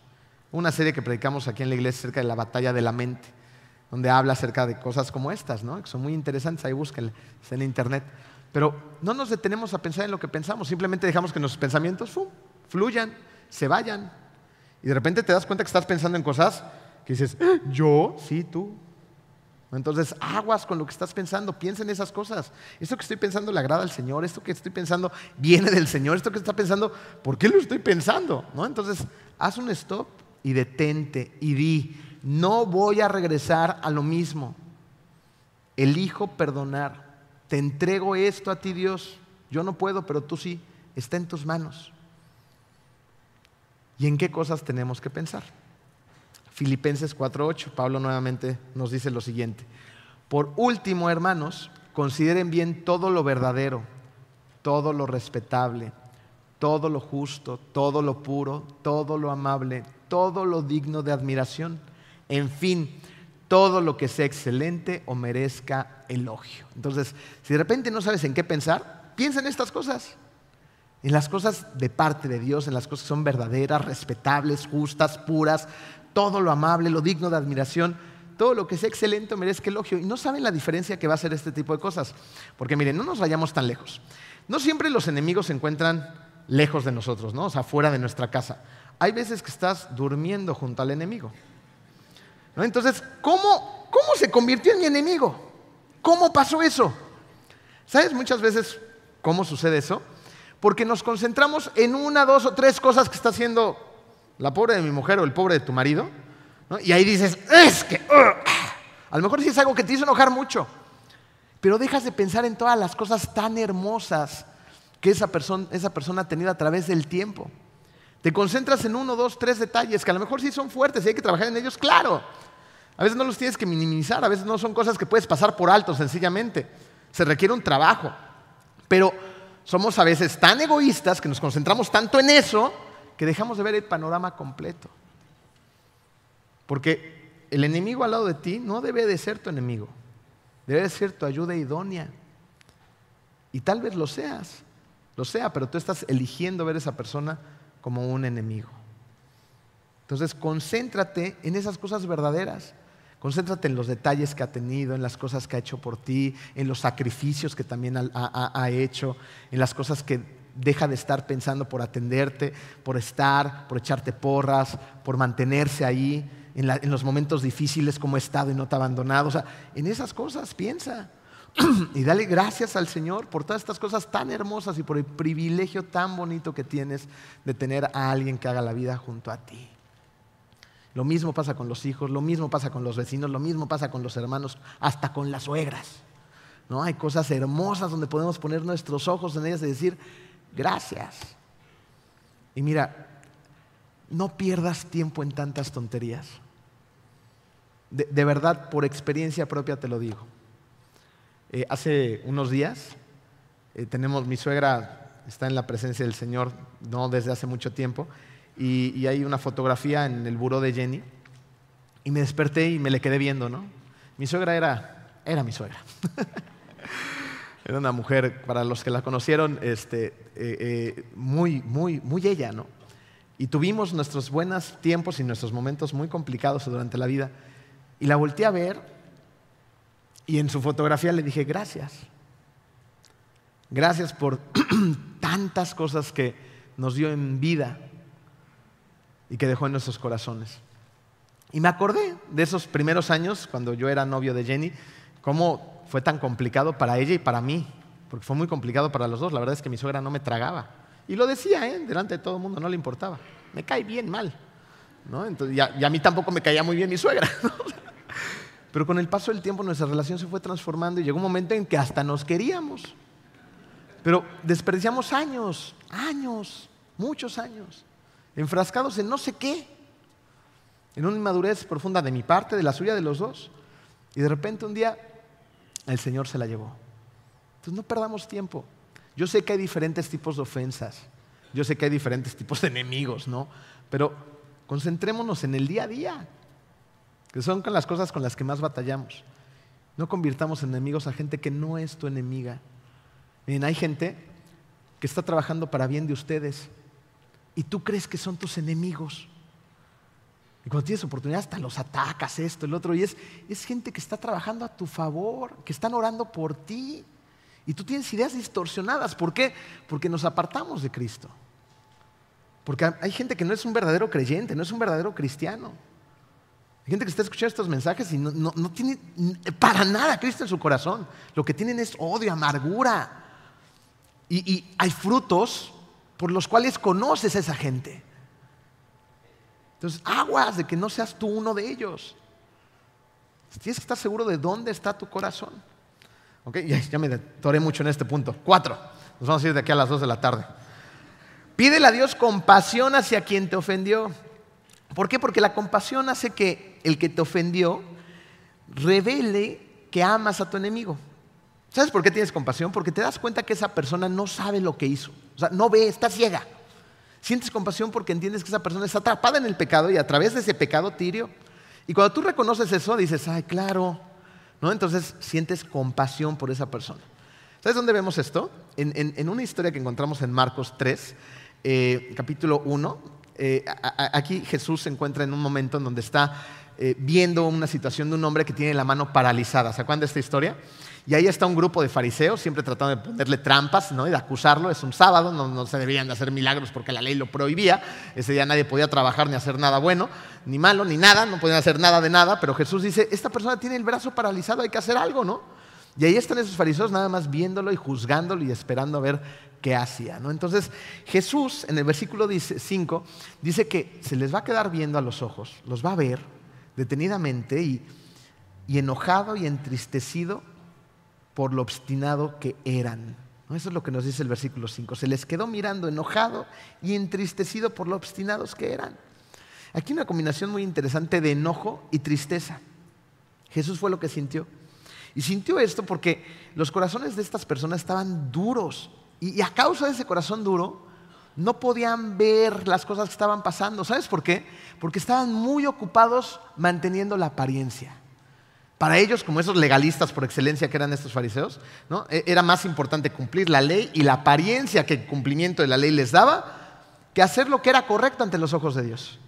Una serie que predicamos aquí en la iglesia acerca de la batalla de la mente, donde habla acerca de cosas como estas, ¿no? que son muy interesantes, ahí búsquenla, está en internet. Pero no nos detenemos a pensar en lo que pensamos, simplemente dejamos que nuestros pensamientos fluyan, se vayan, y de repente te das cuenta que estás pensando en cosas que dices, ¿Eh? ¿yo? Sí, tú. Entonces, aguas con lo que estás pensando, piensa en esas cosas. Esto que estoy pensando le agrada al Señor, esto que estoy pensando viene del Señor, esto que está pensando, ¿por qué lo estoy pensando? ¿No? Entonces, haz un stop y detente y di, no voy a regresar a lo mismo. Elijo perdonar. Te entrego esto a ti, Dios. Yo no puedo, pero tú sí. Está en tus manos. ¿Y en qué cosas tenemos que pensar? Filipenses 4:8, Pablo nuevamente nos dice lo siguiente. Por último, hermanos, consideren bien todo lo verdadero, todo lo respetable, todo lo justo, todo lo puro, todo lo amable, todo lo digno de admiración. En fin, todo lo que sea excelente o merezca elogio. Entonces, si de repente no sabes en qué pensar, piensa en estas cosas en las cosas de parte de Dios, en las cosas que son verdaderas, respetables, justas, puras, todo lo amable, lo digno de admiración, todo lo que sea excelente merezca elogio. Y no saben la diferencia que va a ser este tipo de cosas. Porque miren, no nos vayamos tan lejos. No siempre los enemigos se encuentran lejos de nosotros, ¿no? O sea, fuera de nuestra casa. Hay veces que estás durmiendo junto al enemigo. Entonces, ¿cómo, ¿cómo se convirtió en mi enemigo? ¿Cómo pasó eso? ¿Sabes muchas veces cómo sucede eso? porque nos concentramos en una, dos o tres cosas que está haciendo la pobre de mi mujer o el pobre de tu marido, y ahí dices, es que, a lo mejor sí es algo que te hizo enojar mucho, pero dejas de pensar en todas las cosas tan hermosas que esa persona, esa persona ha tenido a través del tiempo. Te concentras en uno, dos, tres detalles que a lo mejor sí son fuertes y hay que trabajar en ellos, claro. A veces no los tienes que minimizar, a veces no son cosas que puedes pasar por alto sencillamente. Se requiere un trabajo. Pero somos a veces tan egoístas que nos concentramos tanto en eso que dejamos de ver el panorama completo. Porque el enemigo al lado de ti no debe de ser tu enemigo, debe de ser tu ayuda idónea. Y tal vez lo seas, lo sea, pero tú estás eligiendo ver a esa persona como un enemigo. Entonces, concéntrate en esas cosas verdaderas. Concéntrate en los detalles que ha tenido, en las cosas que ha hecho por ti, en los sacrificios que también ha, hecho, en las cosas que deja de estar pensando por atenderte, por estar, por echarte porras, por mantenerse ahí, en, los momentos difíciles como ha estado y no te ha abandonado. O sea, en esas cosas piensa. y dale gracias al Señor por todas estas cosas tan hermosas y por el privilegio tan bonito que tienes de tener a alguien que haga la vida junto a ti. Lo mismo pasa con los hijos, lo mismo pasa con los vecinos, lo mismo pasa con los hermanos, hasta con las suegras. ¿No? Hay cosas hermosas donde podemos poner nuestros ojos en ellas y decir, gracias. Y mira, no pierdas tiempo en tantas tonterías. De, verdad, por experiencia propia te lo digo. Eh, hace unos días eh, tenemos, mi suegra está en la presencia del Señor, no desde hace mucho tiempo, y, hay una fotografía en el buró de Jenny, y me desperté y me le quedé viendo, ¿no? Mi suegra era, era mi suegra. era una mujer, para los que la conocieron, este, eh, muy, muy, muy ella, ¿no? Y tuvimos nuestros buenos tiempos y nuestros momentos muy complicados durante la vida. Y la volteé a ver y en su fotografía le dije, gracias. Gracias por tantas cosas que nos dio en vida y que dejó en nuestros corazones. Y me acordé de esos primeros años, cuando yo era novio de Jenny, cómo fue tan complicado para ella y para mí, porque fue muy complicado para los dos. La verdad es que mi suegra no me tragaba. Y lo decía, ¿eh? delante de todo el mundo, no le importaba. Me cae bien mal. ¿no? Entonces, y, a, mí tampoco me caía muy bien mi suegra. Pero con el paso del tiempo nuestra relación se fue transformando y llegó un momento en que hasta nos queríamos. Pero desperdiciamos años, años, muchos años, enfrascados en no sé qué, en una inmadurez profunda de mi parte, de la suya, de los dos. Y de repente un día el Señor se la llevó. Entonces no perdamos tiempo. Yo sé que hay diferentes tipos de ofensas, yo sé que hay diferentes tipos de enemigos, ¿no? Pero concentrémonos en el día a día, que son las cosas con las que más batallamos. No convirtamos en enemigos a gente que no es tu enemiga. Miren, hay gente que está trabajando para bien de ustedes y tú crees que son tus enemigos. Y cuando tienes oportunidad hasta los atacas, esto, el otro, y es, es gente que está trabajando a tu favor, que están orando por ti. Y tú tienes ideas distorsionadas. ¿Por qué? Porque nos apartamos de Cristo. Porque hay gente que no es un verdadero creyente, no es un verdadero cristiano. Gente que está escuchando estos mensajes y no, tiene para nada Cristo en su corazón. Lo que tienen es odio, amargura. Y, hay frutos por los cuales conoces a esa gente. Entonces, aguas de que no seas tú uno de ellos. Tienes que estar seguro de dónde está tu corazón. Ya, me detoré mucho en este punto. Cuatro. Nos vamos a ir de aquí a las dos de la tarde. Pídele a Dios compasión hacia quien te ofendió. ¿Por qué? Porque la compasión hace que el que te ofendió revele que amas a tu enemigo. ¿Sabes por qué tienes compasión? Porque te das cuenta que esa persona no sabe lo que hizo. O sea, no ve, está ciega. Sientes compasión porque entiendes que esa persona está atrapada en el pecado y a través de ese pecado tirio. Y cuando tú reconoces eso, dices, ay, claro, entonces sientes compasión por esa persona. ¿Sabes dónde vemos esto? En, una historia que encontramos en Marcos 3, eh, capítulo 1. Eh, aquí Jesús se encuentra en un momento en donde está eh, viendo una situación de un hombre que tiene la mano paralizada. ¿Se acuerdan de esta historia? Y ahí está un grupo de fariseos, siempre tratando de ponerle trampas ¿no? y de acusarlo. Es un sábado, no, se deberían de hacer milagros porque la ley lo prohibía. Ese día nadie podía trabajar ni hacer nada bueno, ni malo, ni nada, no podían hacer nada de nada. Pero Jesús dice, esta persona tiene el brazo paralizado, hay que hacer algo, ¿no? Y ahí están esos fariseos nada más viéndolo y juzgándolo y esperando a ver qué hacía. ¿no? Entonces Jesús en el versículo 5 dice que se les va a quedar viendo a los ojos, los va a ver detenidamente y, y enojado y entristecido por lo obstinado que eran. Eso es lo que nos dice el versículo 5. Se les quedó mirando enojado y entristecido por lo obstinados que eran. Aquí una combinación muy interesante de enojo y tristeza. Jesús fue lo que sintió. Y sintió esto porque los corazones de estas personas estaban duros. Y, a causa de ese corazón duro, no podían ver las cosas que estaban pasando. ¿Sabes por qué? Porque estaban muy ocupados manteniendo la apariencia. Para ellos, como esos legalistas por excelencia que eran estos fariseos, ¿no? E, era más importante cumplir la ley y la apariencia que el cumplimiento de la ley les daba que hacer lo que era correcto ante los ojos de Dios.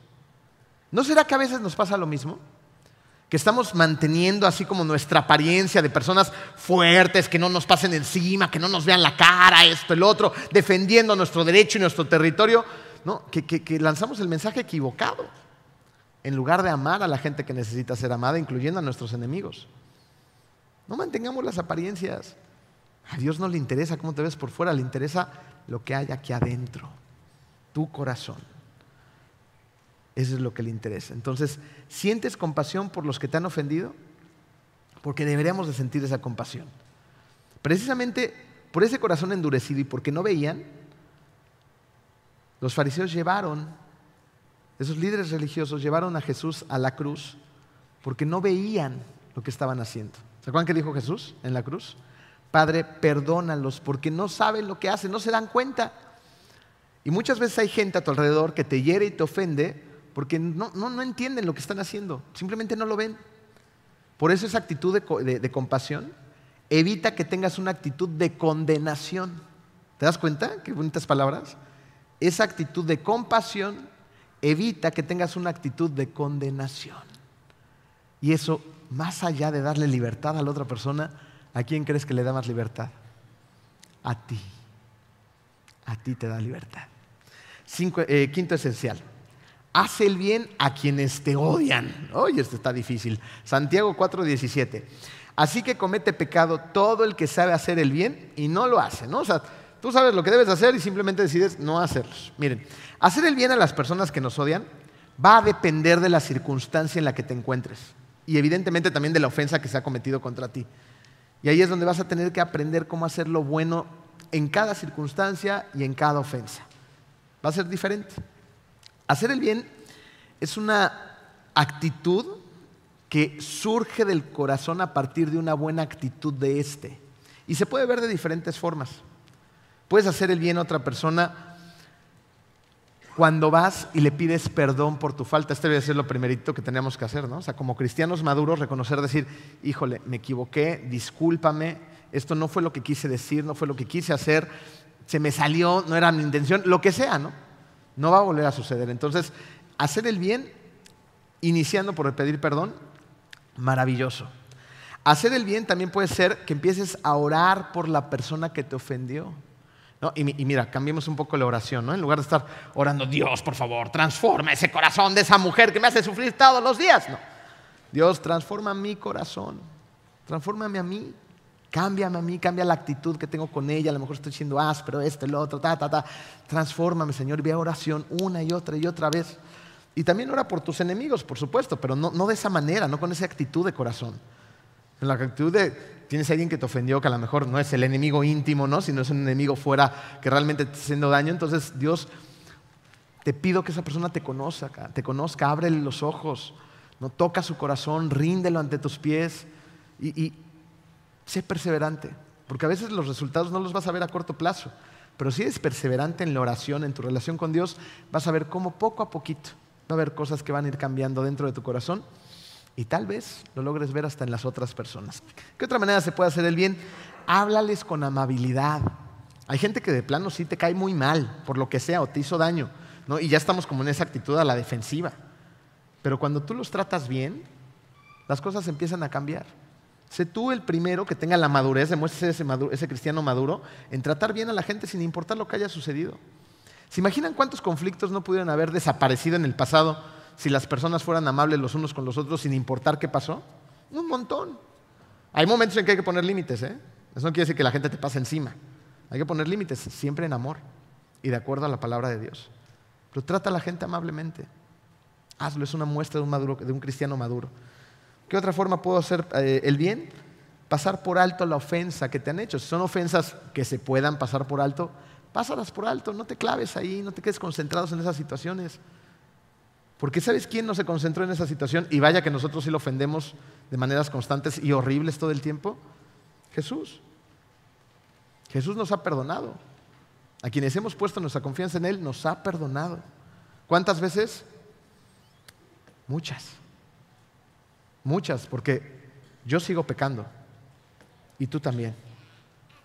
¿No será que a veces nos pasa lo mismo? Que estamos manteniendo así como nuestra apariencia de personas fuertes, que no nos pasen encima, que no nos vean la cara, esto, el otro, defendiendo nuestro derecho y nuestro territorio, ¿no? que lanzamos el mensaje equivocado en lugar de amar a la gente que necesita ser amada, incluyendo a nuestros enemigos. No mantengamos las apariencias. A Dios no le interesa cómo te ves por fuera, le interesa lo que hay aquí adentro, tu corazón. Eso es lo que le interesa. Entonces, ¿sientes compasión por los que te han ofendido? Porque deberíamos de sentir esa compasión. Precisamente por ese corazón endurecido y porque no veían, los fariseos llevaron, esos líderes religiosos llevaron a Jesús a la cruz porque no veían lo que estaban haciendo. ¿Se acuerdan qué dijo Jesús en la cruz? Padre, perdónalos porque no saben lo que hacen, no se dan cuenta. Y muchas veces hay gente a tu alrededor que te hiere y te ofende porque no, no, entienden lo que están haciendo, simplemente no lo ven. Por eso esa actitud de, compasión evita que tengas una actitud de condenación. ¿Te das cuenta? Qué bonitas palabras. Esa actitud de compasión evita que tengas una actitud de condenación. Y eso, más allá de darle libertad a la otra persona, ¿a quién crees que le da más libertad? A ti. A ti te da libertad. Eh, quinto esencial. Haz el bien a quienes te odian. Oye, esto está difícil. Santiago 4:17. Así que comete pecado todo el que sabe hacer el bien y no lo hace, ¿no? O sea, tú sabes lo que debes hacer y simplemente decides no hacerlos. Miren, hacer el bien a las personas que nos odian va a depender de la circunstancia en la que te encuentres y evidentemente también de la ofensa que se ha cometido contra ti. Y ahí es donde vas a tener que aprender cómo hacer lo bueno en cada circunstancia y en cada ofensa. Va a ser diferente. Hacer el bien es una actitud que surge del corazón a partir de una buena actitud de este. Y se puede ver de diferentes formas. Puedes hacer el bien a otra persona cuando vas y le pides perdón por tu falta. Este debe ser lo primerito que tenemos que hacer, ¿no? O sea, como cristianos maduros, reconocer, decir, híjole, me equivoqué, discúlpame, esto no fue lo que quise decir, no fue lo que quise hacer, se me salió, no era mi intención, lo que sea, ¿no? No va a volver a suceder. Entonces, hacer el bien, iniciando por el pedir perdón, maravilloso. Hacer el bien también puede ser que empieces a orar por la persona que te ofendió. Y, mira, cambiemos un poco la oración, ¿no? En lugar de estar orando, Dios, por favor, transforma ese corazón de esa mujer que me hace sufrir todos los días. No. Dios, transforma mi corazón, transfórmame a mí. Cámbiame a mí, cambia la actitud que tengo con ella. A lo mejor estoy siendo áspero, esto, el otro, ta, ta, ta. Transfórmame, Señor. Ve oración una y otra y otra vez. Y también ora por tus enemigos, por supuesto, pero no, no de esa manera, no con esa actitud de corazón. En la actitud de, tienes a alguien que te ofendió, que a lo mejor no es el enemigo íntimo, ¿no? sino es un enemigo fuera que realmente te está haciendo daño. Entonces, Dios, te pido que esa persona te conozca, te conozca, ábrele los ojos, no toca su corazón, ríndelo ante tus pies y Sé perseverante, porque a veces los resultados no los vas a ver a corto plazo, pero si eres perseverante en la oración, en tu relación con Dios, vas a ver cómo poco a poquito va a haber cosas que van a ir cambiando dentro de tu corazón y tal vez lo logres ver hasta en las otras personas. ¿Qué otra manera se puede hacer el bien? Háblales con amabilidad. Hay gente que de plano sí te cae muy mal, por lo que sea, o te hizo daño, ¿no? y ya estamos como en esa actitud a la defensiva. Pero cuando tú los tratas bien, las cosas empiezan a cambiar. Sé tú el primero que tenga la madurez, demuestre ese, ese cristiano maduro en tratar bien a la gente sin importar lo que haya sucedido. ¿Se imaginan cuántos conflictos no pudieron haber desaparecido en el pasado si las personas fueran amables los unos con los otros sin importar qué pasó? Un montón. Hay momentos en que hay que poner límites, ¿eh? Eso no quiere decir que la gente te pase encima. Hay que poner límites, siempre en amor y de acuerdo a la palabra de Dios. Pero trata a la gente amablemente. Hazlo, es una muestra de un cristiano maduro. ¿Qué otra forma puedo hacer eh, el bien? Pasar por alto la ofensa que te han hecho. Si son ofensas que se puedan pasar por alto, pásalas por alto, no te claves ahí, no te quedes concentrados en esas situaciones. Porque ¿sabes quién no se concentró en esa situación? Y vaya que nosotros sí lo ofendemos de maneras constantes y horribles todo el tiempo. Jesús. Jesús nos ha perdonado. A quienes hemos puesto nuestra confianza en Él, nos ha perdonado. ¿Cuántas veces? Muchas. Muchas, porque yo sigo pecando y tú también.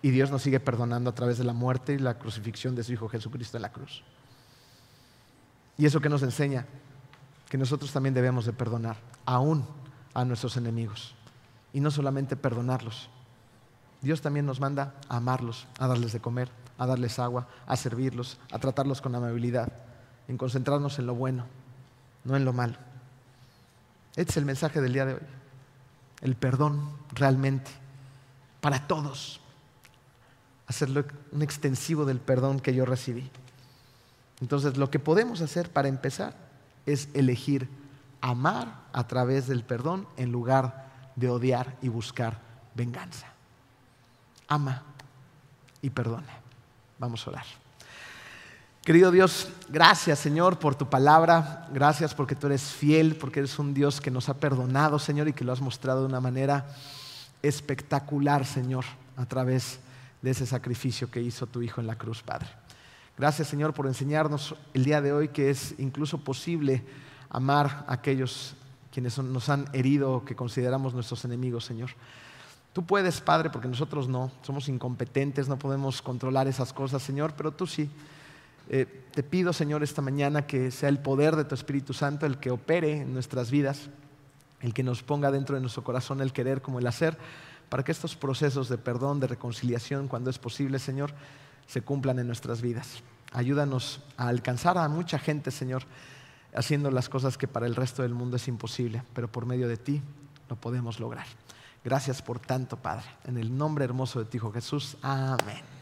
Y Dios nos sigue perdonando a través de la muerte y la crucifixión de su Hijo Jesucristo en la cruz. Y eso que nos enseña, que nosotros también debemos de perdonar, aún a nuestros enemigos. Y no solamente perdonarlos. Dios también nos manda a amarlos, a darles de comer, a darles agua, a servirlos, a tratarlos con amabilidad, en concentrarnos en lo bueno, no en lo malo. Este es el mensaje del día de hoy. El perdón realmente para todos. Hacerlo un extensivo del perdón que yo recibí. Entonces, lo que podemos hacer para empezar es elegir amar a través del perdón en lugar de odiar y buscar venganza. Ama y perdona. Vamos a orar. Querido Dios, gracias Señor por tu palabra, gracias porque tú eres fiel, porque eres un Dios que nos ha perdonado Señor y que lo has mostrado de una manera espectacular Señor a través de ese sacrificio que hizo tu Hijo en la cruz, Padre. Gracias Señor por enseñarnos el día de hoy que es incluso posible amar a aquellos quienes nos han herido o que consideramos nuestros enemigos, Señor. Tú puedes, Padre, porque nosotros no, somos incompetentes, no podemos controlar esas cosas, Señor, pero tú sí. Eh, te pido, Señor, esta mañana que sea el poder de tu Espíritu Santo el que opere en nuestras vidas, el que nos ponga dentro de nuestro corazón el querer como el hacer, para que estos procesos de perdón, de reconciliación, cuando es posible, Señor, se cumplan en nuestras vidas. Ayúdanos a alcanzar a mucha gente, Señor, haciendo las cosas que para el resto del mundo es imposible, pero por medio de ti lo podemos lograr. Gracias por tanto, Padre. En el nombre hermoso de ti, Hijo Jesús. Amén.